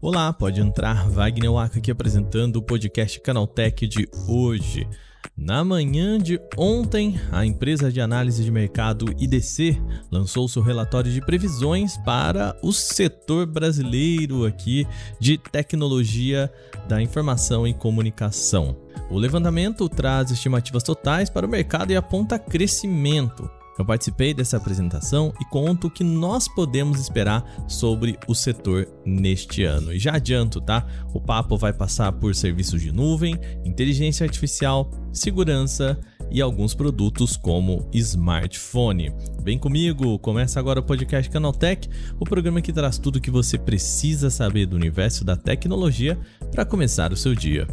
Olá, pode entrar. Wagner Waka aqui apresentando o podcast Canaltech de hoje. Na manhã de ontem, a empresa de análise de mercado IDC lançou seu relatório de previsões para o setor brasileiro aqui de tecnologia da informação e comunicação. O levantamento traz estimativas totais para o mercado e aponta crescimento. Eu participei dessa apresentação e conto o que nós podemos esperar sobre o setor neste ano. E já adianto, tá? O papo vai passar por serviços de nuvem, inteligência artificial, segurança e alguns produtos como smartphone. Vem comigo, começa agora o podcast Canaltech, o programa que traz tudo o que você precisa saber do universo da tecnologia para começar o seu dia.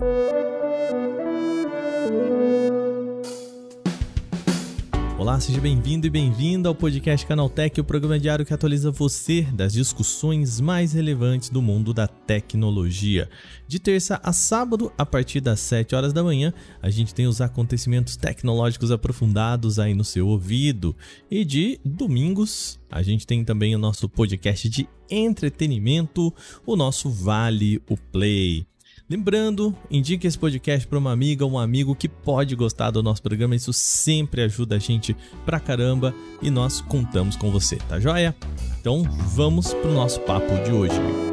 Olá, seja bem-vindo e bem-vinda ao podcast Canaltech, o programa diário que atualiza você das discussões mais relevantes do mundo da tecnologia. De terça a sábado, a partir das 7 horas da manhã, a gente tem os acontecimentos tecnológicos aprofundados aí no seu ouvido. E de domingos, a gente tem também o nosso podcast de entretenimento, o nosso Vale o Play. Lembrando, indique esse podcast para uma amiga um amigo que pode gostar do nosso programa, isso sempre ajuda a gente pra caramba e nós contamos com você, tá joia? Então vamos pro nosso papo de hoje.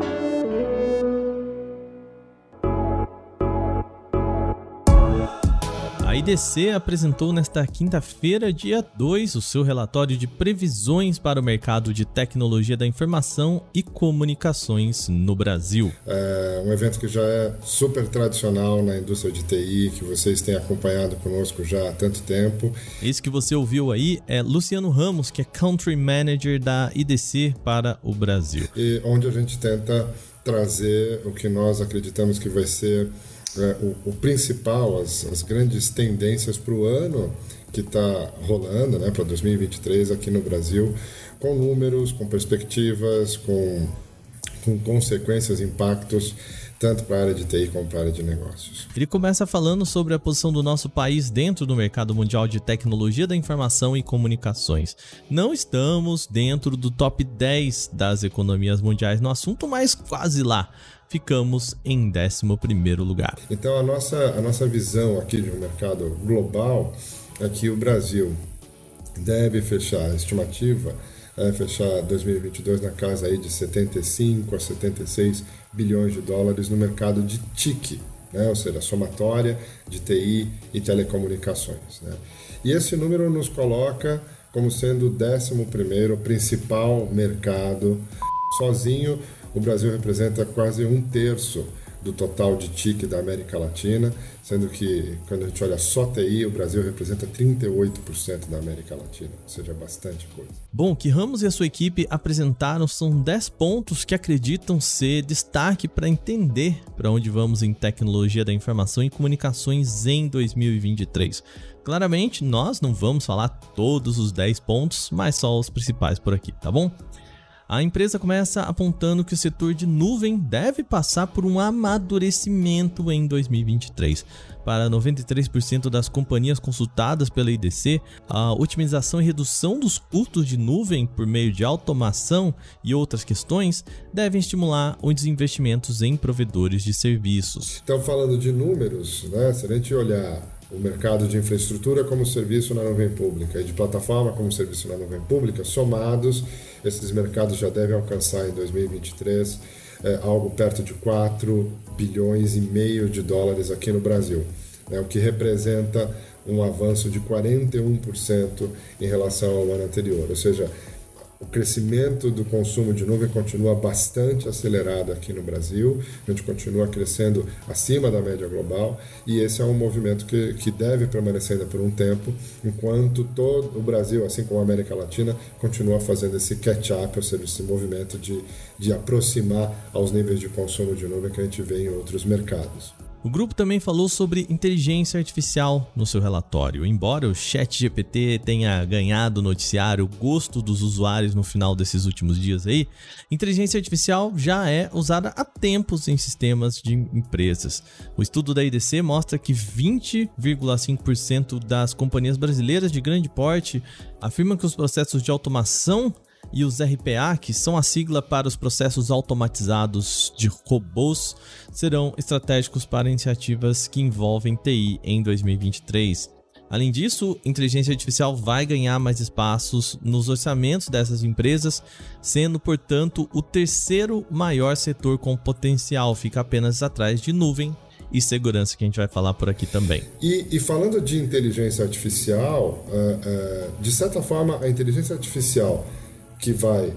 IDC apresentou nesta quinta-feira, dia 2, o seu relatório de previsões para o mercado de tecnologia da informação e comunicações no Brasil. É um evento que já é super tradicional na indústria de TI, que vocês têm acompanhado conosco já há tanto tempo. Esse que você ouviu aí é Luciano Ramos, que é Country Manager da IDC para o Brasil. E onde a gente tenta trazer o que nós acreditamos que vai ser é, o, o, principal, as, as grandes tendências para o ano que está rolando, né, para 2023 aqui no Brasil, com números, com perspectivas, com, com consequências, impactos tanto para a área de TI como para a área de negócios. Ele começa falando sobre a posição do nosso país dentro do mercado mundial de tecnologia da informação e comunicações. Não estamos dentro do top 10 das economias mundiais no assunto, mas quase lá ficamos em 11 lugar. Então, a nossa, a nossa visão aqui de um mercado global é que o Brasil deve fechar a estimativa é, fechar 2022 na casa aí de 75 a 76 bilhões de dólares no mercado de TIC, né? ou seja, somatória de TI e telecomunicações. Né? E esse número nos coloca como sendo o 11 principal mercado. Sozinho, o Brasil representa quase um terço do total de TIC da América Latina, sendo que quando a gente olha só TI, o Brasil representa 38% da América Latina, ou seja, bastante coisa. Bom, que Ramos e a sua equipe apresentaram são 10 pontos que acreditam ser destaque para entender para onde vamos em tecnologia da informação e comunicações em 2023. Claramente, nós não vamos falar todos os 10 pontos, mas só os principais por aqui, tá bom? A empresa começa apontando que o setor de nuvem deve passar por um amadurecimento em 2023. Para 93% das companhias consultadas pela IDC, a otimização e redução dos custos de nuvem por meio de automação e outras questões devem estimular os investimentos em provedores de serviços. Então, falando de números, né, se a gente olhar o mercado de infraestrutura como serviço na nuvem pública e de plataforma como serviço na nuvem pública, somados, esses mercados já devem alcançar em 2023 é, algo perto de 4 bilhões e meio de dólares aqui no Brasil, né, o que representa um avanço de 41% em relação ao ano anterior. Ou seja, o crescimento do consumo de nuvem continua bastante acelerado aqui no Brasil, a gente continua crescendo acima da média global e esse é um movimento que, que deve permanecer ainda por um tempo, enquanto todo o Brasil, assim como a América Latina, continua fazendo esse catch-up, ou seja, esse movimento de, de aproximar aos níveis de consumo de nuvem que a gente vê em outros mercados. O grupo também falou sobre inteligência artificial no seu relatório. Embora o ChatGPT tenha ganhado o noticiário, gosto dos usuários no final desses últimos dias aí, inteligência artificial já é usada há tempos em sistemas de empresas. O estudo da IDC mostra que 20,5% das companhias brasileiras de grande porte afirmam que os processos de automação e os RPA, que são a sigla para os processos automatizados de robôs, serão estratégicos para iniciativas que envolvem TI em 2023. Além disso, inteligência artificial vai ganhar mais espaços nos orçamentos dessas empresas, sendo, portanto, o terceiro maior setor com potencial, fica apenas atrás de nuvem e segurança, que a gente vai falar por aqui também. E, e falando de inteligência artificial, uh, uh, de certa forma, a inteligência artificial que vai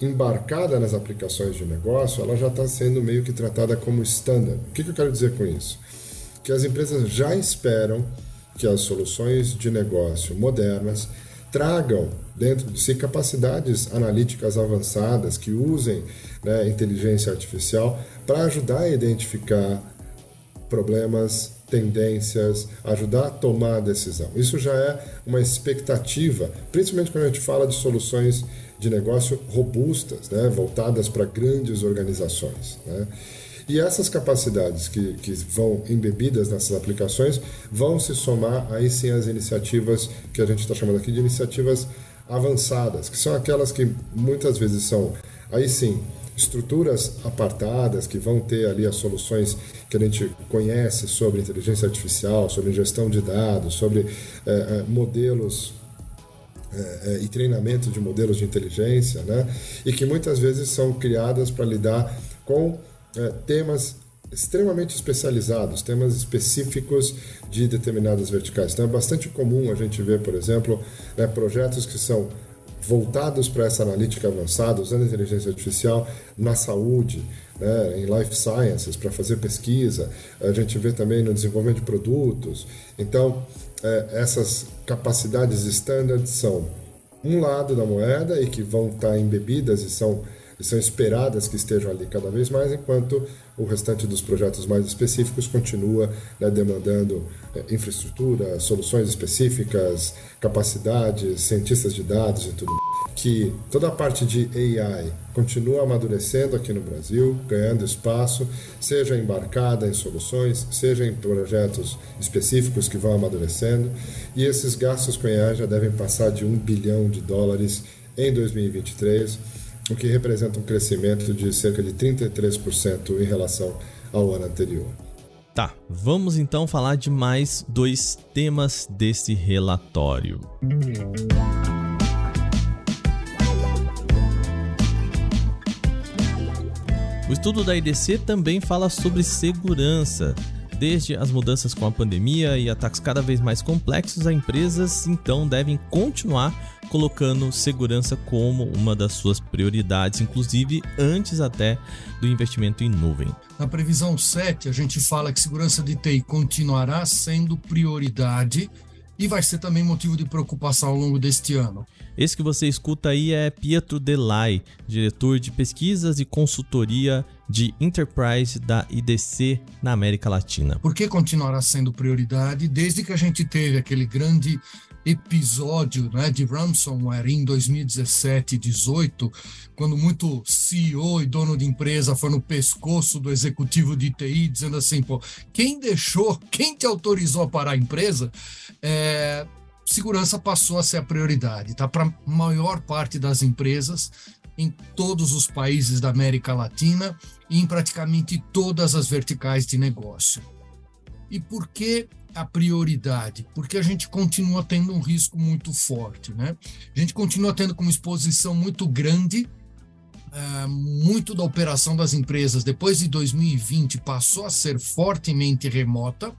embarcada nas aplicações de negócio, ela já está sendo meio que tratada como standard. O que, que eu quero dizer com isso? Que as empresas já esperam que as soluções de negócio modernas tragam dentro de si capacidades analíticas avançadas que usem né, inteligência artificial para ajudar a identificar problemas, tendências, ajudar a tomar a decisão. Isso já é uma expectativa, principalmente quando a gente fala de soluções de negócio robustas, né, voltadas para grandes organizações. Né? E essas capacidades que, que vão embebidas nessas aplicações vão se somar aí sim às iniciativas que a gente está chamando aqui de iniciativas avançadas, que são aquelas que muitas vezes são aí sim estruturas apartadas que vão ter ali as soluções que a gente conhece sobre inteligência artificial, sobre gestão de dados, sobre é, modelos é, e treinamento de modelos de inteligência, né? e que muitas vezes são criadas para lidar com temas extremamente especializados, temas específicos de determinadas verticais. Então é bastante comum a gente ver, por exemplo, né, projetos que são voltados para essa analítica avançada, usando inteligência artificial na saúde, né, em life sciences, para fazer pesquisa. A gente vê também no desenvolvimento de produtos. Então, é, essas capacidades standard são um lado da moeda e que vão estar embebidas e são, e são esperadas que estejam ali cada vez mais, enquanto o restante dos projetos mais específicos continua né, demandando é, infraestrutura, soluções específicas, capacidades, cientistas de dados e tudo que toda a parte de AI continua amadurecendo aqui no Brasil, ganhando espaço, seja embarcada em soluções, seja em projetos específicos que vão amadurecendo, e esses gastos com AI já devem passar de um bilhão de dólares em 2023, o que representa um crescimento de cerca de 33% em relação ao ano anterior. Tá, vamos então falar de mais dois temas desse relatório. O estudo da IDC também fala sobre segurança. Desde as mudanças com a pandemia e ataques cada vez mais complexos, as empresas então devem continuar colocando segurança como uma das suas prioridades, inclusive antes até do investimento em nuvem. Na previsão 7, a gente fala que segurança de TI continuará sendo prioridade e vai ser também motivo de preocupação ao longo deste ano. Esse que você escuta aí é Pietro Delay, diretor de pesquisas e consultoria de Enterprise da IDC na América Latina. Por que continuará sendo prioridade? Desde que a gente teve aquele grande episódio né, de ransomware em 2017 e 2018, quando muito CEO e dono de empresa foi no pescoço do executivo de TI, dizendo assim: pô, quem deixou, quem te autorizou a parar a empresa, é, segurança passou a ser a prioridade, tá? Para a maior parte das empresas em todos os países da América Latina e em praticamente todas as verticais de negócio. E por que a prioridade? Porque a gente continua tendo um risco muito forte, né? A gente continua tendo como exposição muito grande Uh, muito da operação das empresas depois de 2020 passou a ser fortemente remota,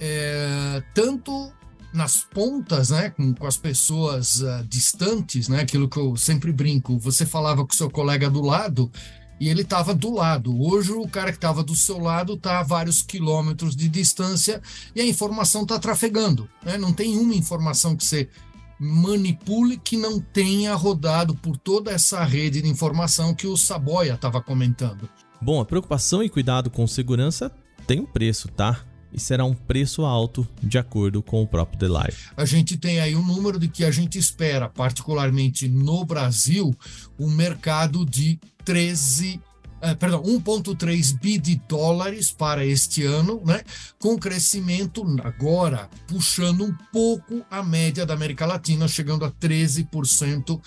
é, tanto nas pontas, né, com, com as pessoas uh, distantes, né, aquilo que eu sempre brinco, você falava com seu colega do lado e ele estava do lado. Hoje o cara que estava do seu lado está a vários quilômetros de distância e a informação está trafegando. Né? Não tem uma informação que você manipule que não tenha rodado por toda essa rede de informação que o Saboia estava comentando. Bom, a preocupação e cuidado com segurança tem um preço, tá? E será um preço alto, de acordo com o próprio The Life. A gente tem aí um número de que a gente espera, particularmente no Brasil, um mercado de 13 Uh, perdão, 1,3 bi de dólares para este ano, né? com crescimento agora puxando um pouco a média da América Latina, chegando a 13%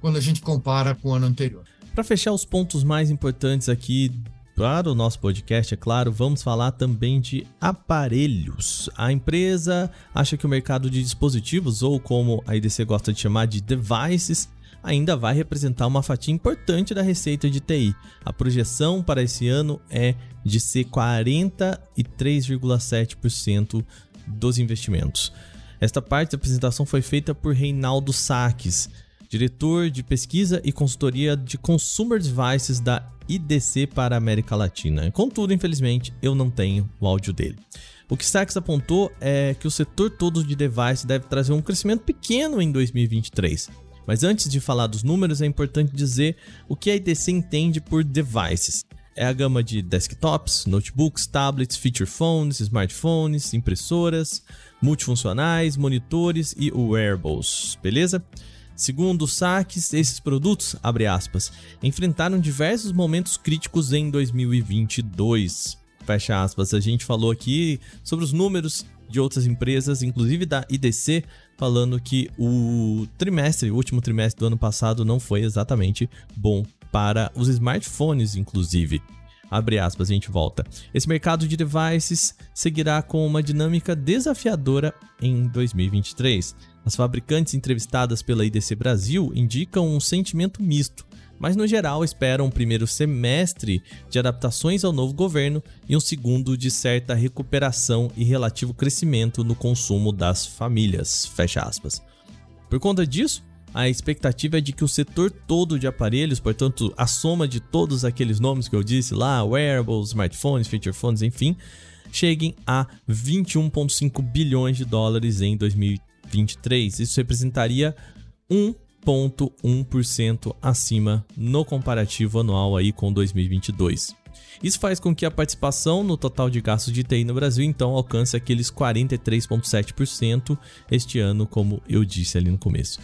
quando a gente compara com o ano anterior. Para fechar os pontos mais importantes aqui para o nosso podcast, é claro, vamos falar também de aparelhos. A empresa acha que o mercado de dispositivos, ou como a IDC gosta de chamar de devices, ainda vai representar uma fatia importante da receita de TI. A projeção para esse ano é de ser 43,7% dos investimentos. Esta parte da apresentação foi feita por Reinaldo Saques, diretor de pesquisa e consultoria de Consumer Devices da IDC para a América Latina. Contudo, infelizmente, eu não tenho o áudio dele. O que Sachs apontou é que o setor todo de device deve trazer um crescimento pequeno em 2023. Mas antes de falar dos números, é importante dizer o que a IDC entende por devices. É a gama de desktops, notebooks, tablets, feature phones, smartphones, impressoras, multifuncionais, monitores e wearables, beleza? Segundo saques, esses produtos, abre aspas, enfrentaram diversos momentos críticos em 2022. Fecha aspas. A gente falou aqui sobre os números de outras empresas, inclusive da IDC, falando que o trimestre, o último trimestre do ano passado não foi exatamente bom para os smartphones, inclusive. Abre aspas, a gente volta. Esse mercado de devices seguirá com uma dinâmica desafiadora em 2023. As fabricantes entrevistadas pela IDC Brasil indicam um sentimento misto, mas no geral esperam um primeiro semestre de adaptações ao novo governo e um segundo de certa recuperação e relativo crescimento no consumo das famílias. Fecha aspas. Por conta disso, a expectativa é de que o setor todo de aparelhos, portanto, a soma de todos aqueles nomes que eu disse lá, wearables, smartphones, feature phones, enfim, cheguem a 21,5 bilhões de dólares em 2023. 23. Isso representaria 1,1% acima no comparativo anual aí com 2022. Isso faz com que a participação no total de gastos de TI no Brasil então alcance aqueles 43,7% este ano, como eu disse ali no começo.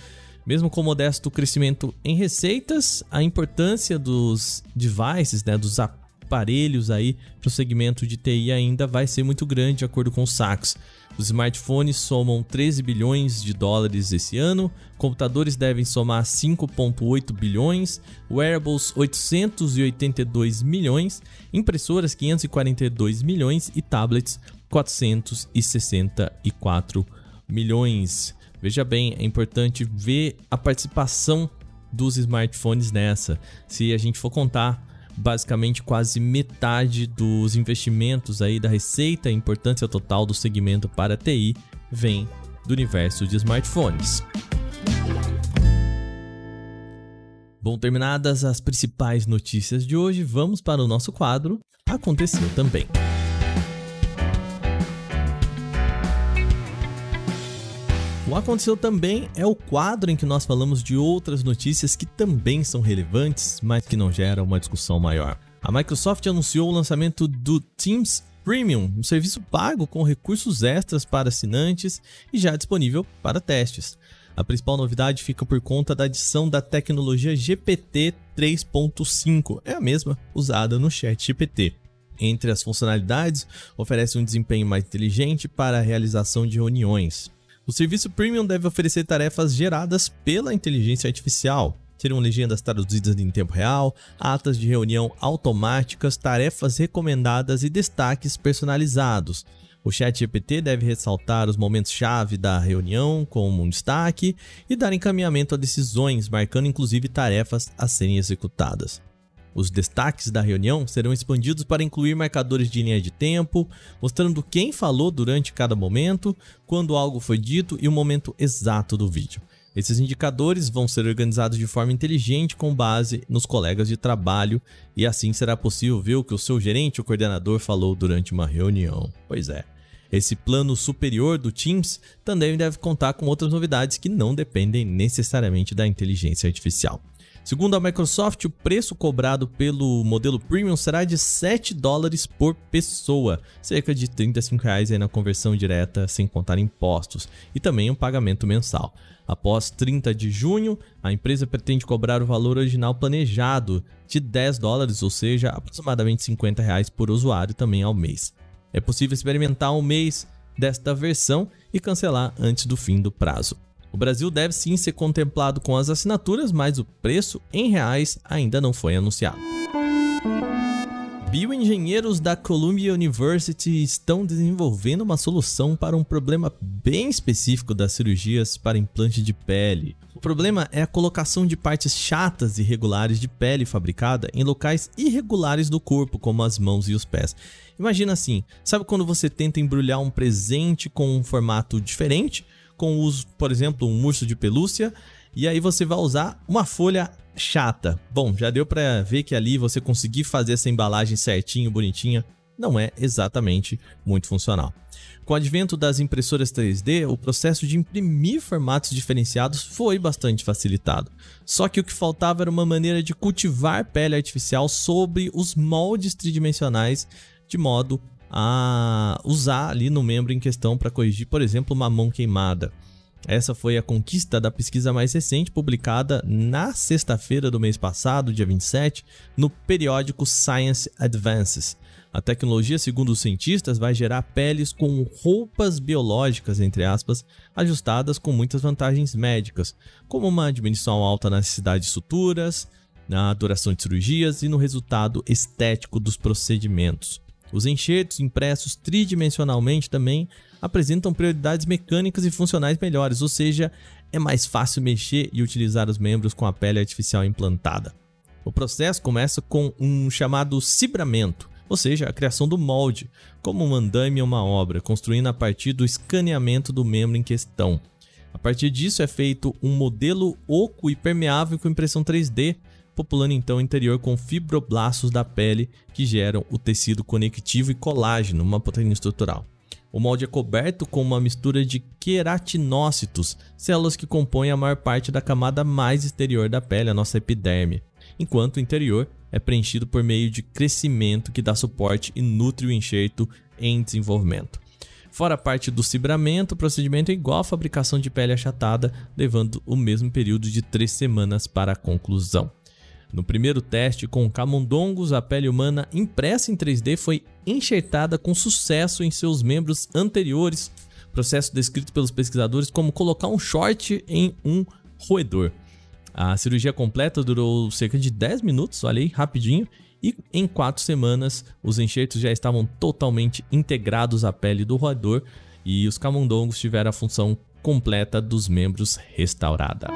Mesmo com modesto crescimento em receitas, a importância dos devices, né, dos aparelhos aí para o segmento de TI ainda vai ser muito grande, de acordo com o Sachs. Os smartphones somam 13 bilhões de dólares esse ano, computadores devem somar 5,8 bilhões, wearables 882 milhões, impressoras 542 milhões e tablets 464 milhões. Veja bem, é importante ver a participação dos smartphones nessa. Se a gente for contar basicamente quase metade dos investimentos aí da receita e importância total do segmento para a TI vem do universo de smartphones. Bom, terminadas as principais notícias de hoje, vamos para o nosso quadro Aconteceu também. O Aconteceu Também é o quadro em que nós falamos de outras notícias que também são relevantes, mas que não geram uma discussão maior. A Microsoft anunciou o lançamento do Teams Premium, um serviço pago com recursos extras para assinantes e já disponível para testes. A principal novidade fica por conta da adição da tecnologia GPT 3.5, é a mesma usada no Chat GPT. Entre as funcionalidades, oferece um desempenho mais inteligente para a realização de reuniões. O serviço Premium deve oferecer tarefas geradas pela inteligência artificial. Serão legendas traduzidas em tempo real, atas de reunião automáticas, tarefas recomendadas e destaques personalizados. O chat GPT deve ressaltar os momentos-chave da reunião como um destaque e dar encaminhamento a decisões, marcando inclusive tarefas a serem executadas. Os destaques da reunião serão expandidos para incluir marcadores de linha de tempo, mostrando quem falou durante cada momento, quando algo foi dito e o momento exato do vídeo. Esses indicadores vão ser organizados de forma inteligente com base nos colegas de trabalho e assim será possível ver o que o seu gerente ou coordenador falou durante uma reunião. Pois é. Esse plano superior do Teams também deve contar com outras novidades que não dependem necessariamente da inteligência artificial. Segundo a Microsoft, o preço cobrado pelo modelo Premium será de 7 dólares por pessoa, cerca de 35 reais na conversão direta, sem contar impostos, e também um pagamento mensal. Após 30 de junho, a empresa pretende cobrar o valor original planejado de 10 dólares, ou seja, aproximadamente 50 reais por usuário também ao mês. É possível experimentar um mês desta versão e cancelar antes do fim do prazo. O Brasil deve sim ser contemplado com as assinaturas, mas o preço em reais ainda não foi anunciado. Bioengenheiros da Columbia University estão desenvolvendo uma solução para um problema bem específico das cirurgias para implante de pele. O problema é a colocação de partes chatas e irregulares de pele fabricada em locais irregulares do corpo, como as mãos e os pés. Imagina assim, sabe quando você tenta embrulhar um presente com um formato diferente? Com uso, por exemplo, um urso de pelúcia, e aí você vai usar uma folha chata. Bom, já deu para ver que ali você conseguir fazer essa embalagem certinho, bonitinha, não é exatamente muito funcional. Com o advento das impressoras 3D, o processo de imprimir formatos diferenciados foi bastante facilitado. Só que o que faltava era uma maneira de cultivar pele artificial sobre os moldes tridimensionais de modo a usar ali no membro em questão para corrigir, por exemplo, uma mão queimada. Essa foi a conquista da pesquisa mais recente, publicada na sexta-feira do mês passado, dia 27, no periódico Science Advances. A tecnologia, segundo os cientistas, vai gerar peles com roupas biológicas, entre aspas, ajustadas com muitas vantagens médicas, como uma diminuição alta na necessidade de suturas, na duração de cirurgias e no resultado estético dos procedimentos. Os enxertos impressos tridimensionalmente também apresentam prioridades mecânicas e funcionais melhores, ou seja, é mais fácil mexer e utilizar os membros com a pele artificial implantada. O processo começa com um chamado cibramento, ou seja, a criação do molde, como um andame ou uma obra, construindo a partir do escaneamento do membro em questão. A partir disso é feito um modelo oco e permeável com impressão 3D, populando então o interior com fibroblastos da pele que geram o tecido conectivo e colágeno, uma proteína estrutural. O molde é coberto com uma mistura de queratinócitos, células que compõem a maior parte da camada mais exterior da pele, a nossa epiderme, enquanto o interior é preenchido por meio de crescimento que dá suporte e nutre o enxerto em desenvolvimento. Fora a parte do cibramento, o procedimento é igual à fabricação de pele achatada, levando o mesmo período de três semanas para a conclusão. No primeiro teste com camundongos, a pele humana impressa em 3D foi enxertada com sucesso em seus membros anteriores, processo descrito pelos pesquisadores como colocar um short em um roedor. A cirurgia completa durou cerca de 10 minutos, olha aí, rapidinho, e em 4 semanas os enxertos já estavam totalmente integrados à pele do roedor e os camundongos tiveram a função completa dos membros restaurada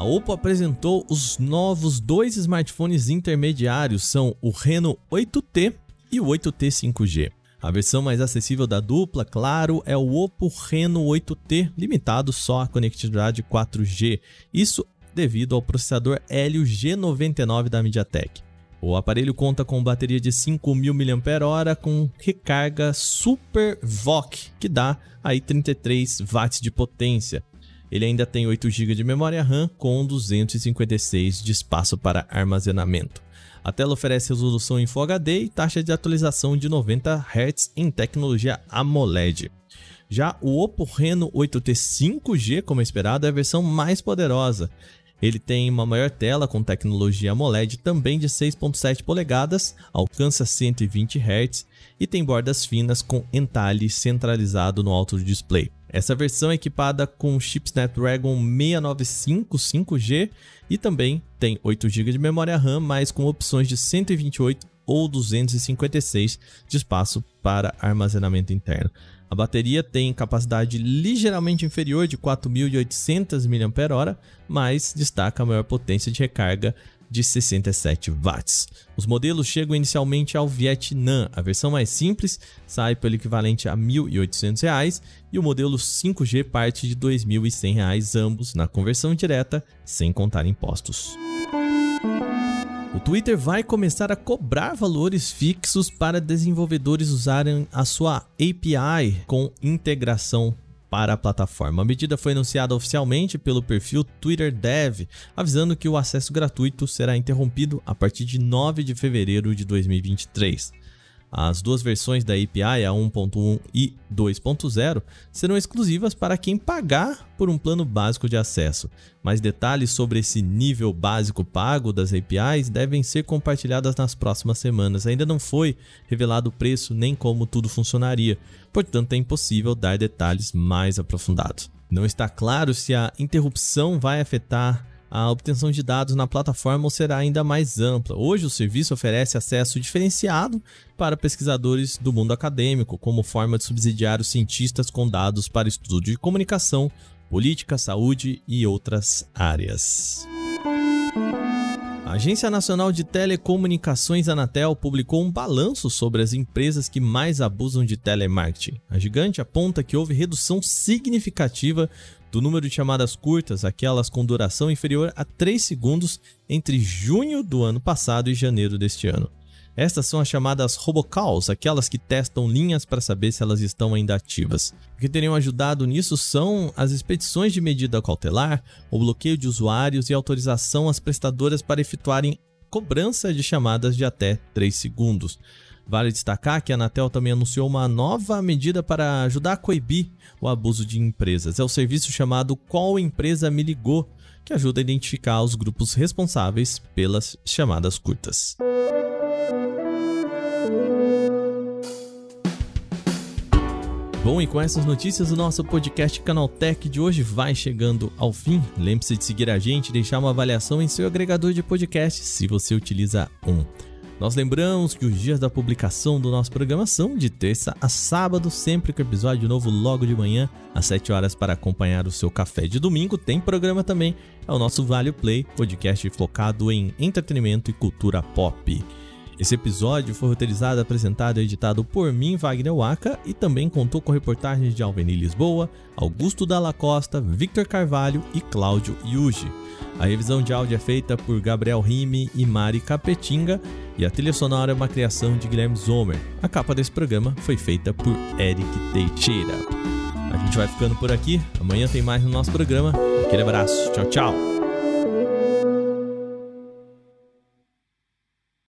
a Oppo apresentou os novos dois smartphones intermediários, são o Reno 8T e o 8T 5G. A versão mais acessível da dupla, claro, é o Oppo Reno 8T, limitado só à conectividade 4G. Isso devido ao processador Helio G99 da MediaTek. O aparelho conta com bateria de 5.000 mAh com recarga Super VOOC, que dá aí 33 watts de potência. Ele ainda tem 8 GB de memória RAM com 256 de espaço para armazenamento. A tela oferece resolução em Full HD e taxa de atualização de 90 Hz em tecnologia AMOLED. Já o Oppo Reno 8T 5G, como esperado, é a versão mais poderosa. Ele tem uma maior tela com tecnologia AMOLED também de 6.7 polegadas, alcança 120 Hz e tem bordas finas com entalhe centralizado no alto do display. Essa versão é equipada com chip Snapdragon 695 5G e também tem 8 GB de memória RAM, mas com opções de 128 ou 256 de espaço para armazenamento interno. A bateria tem capacidade ligeiramente inferior de 4.800 mAh, mas destaca a maior potência de recarga de 67 watts. Os modelos chegam inicialmente ao Vietnã. A versão mais simples sai pelo equivalente a R$ 1.800 e o modelo 5G parte de R$ 2.100, ambos na conversão direta, sem contar impostos. O Twitter vai começar a cobrar valores fixos para desenvolvedores usarem a sua API com integração para a plataforma. A medida foi anunciada oficialmente pelo perfil Twitter Dev, avisando que o acesso gratuito será interrompido a partir de 9 de fevereiro de 2023. As duas versões da API, a 1.1 e 2.0, serão exclusivas para quem pagar por um plano básico de acesso. Mais detalhes sobre esse nível básico pago das APIs devem ser compartilhados nas próximas semanas. Ainda não foi revelado o preço nem como tudo funcionaria, portanto é impossível dar detalhes mais aprofundados. Não está claro se a interrupção vai afetar a obtenção de dados na plataforma será ainda mais ampla. Hoje, o serviço oferece acesso diferenciado para pesquisadores do mundo acadêmico, como forma de subsidiar os cientistas com dados para estudo de comunicação, política, saúde e outras áreas. A Agência Nacional de Telecomunicações Anatel publicou um balanço sobre as empresas que mais abusam de telemarketing. A gigante aponta que houve redução significativa do número de chamadas curtas, aquelas com duração inferior a 3 segundos, entre junho do ano passado e janeiro deste ano. Estas são as chamadas robocalls, aquelas que testam linhas para saber se elas estão ainda ativas. O que teriam ajudado nisso são as expedições de medida cautelar, o bloqueio de usuários e autorização às prestadoras para efetuarem cobrança de chamadas de até 3 segundos. Vale destacar que a Anatel também anunciou uma nova medida para ajudar a coibir o abuso de empresas. É o serviço chamado Qual Empresa Me Ligou, que ajuda a identificar os grupos responsáveis pelas chamadas curtas. Bom, e com essas notícias, o nosso podcast Canaltech de hoje vai chegando ao fim. Lembre-se de seguir a gente e deixar uma avaliação em seu agregador de podcast se você utiliza um. Nós lembramos que os dias da publicação do nosso programa são de terça a sábado, sempre com episódio novo logo de manhã, às 7 horas, para acompanhar o seu café. De domingo tem programa também, é o nosso Vale Play, podcast focado em entretenimento e cultura pop. Esse episódio foi roteirizado, apresentado e editado por mim, Wagner Waka, e também contou com reportagens de Alveni Lisboa, Augusto Dalla Costa, Victor Carvalho e Cláudio Yuji. A revisão de áudio é feita por Gabriel Rime e Mari Capetinga e a trilha sonora é uma criação de Guilherme Zomer. A capa desse programa foi feita por Eric Teixeira. A gente vai ficando por aqui. Amanhã tem mais no nosso programa. Aquele abraço. Tchau, tchau.